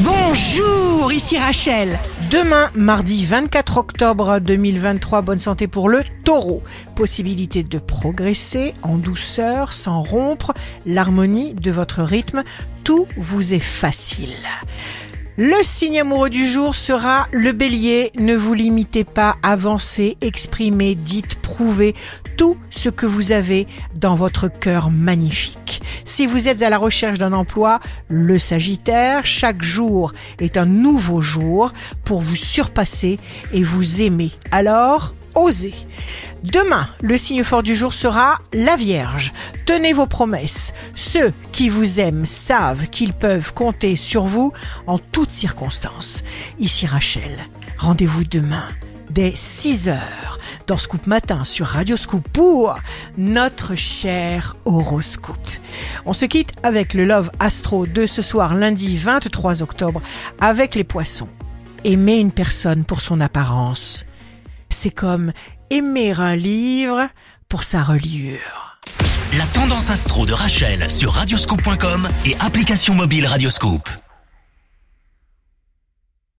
Bonjour, ici Rachel. Demain, mardi 24 octobre 2023, bonne santé pour le taureau. Possibilité de progresser en douceur, sans rompre l'harmonie de votre rythme. Tout vous est facile. Le signe amoureux du jour sera le bélier. Ne vous limitez pas, avancez, exprimez, dites, prouvez tout ce que vous avez dans votre cœur magnifique. Si vous êtes à la recherche d'un emploi, le Sagittaire, chaque jour est un nouveau jour pour vous surpasser et vous aimer. Alors, Demain, le signe fort du jour sera la Vierge. Tenez vos promesses. Ceux qui vous aiment savent qu'ils peuvent compter sur vous en toutes circonstances. Ici Rachel. Rendez-vous demain dès 6 heures dans Scoop Matin sur Radio Scoop pour notre cher horoscope. On se quitte avec le Love Astro de ce soir lundi 23 octobre avec les poissons. Aimer une personne pour son apparence, c'est comme aimer un livre pour sa reliure. La tendance astro de Rachel sur radioscope.com et application mobile Radioscope.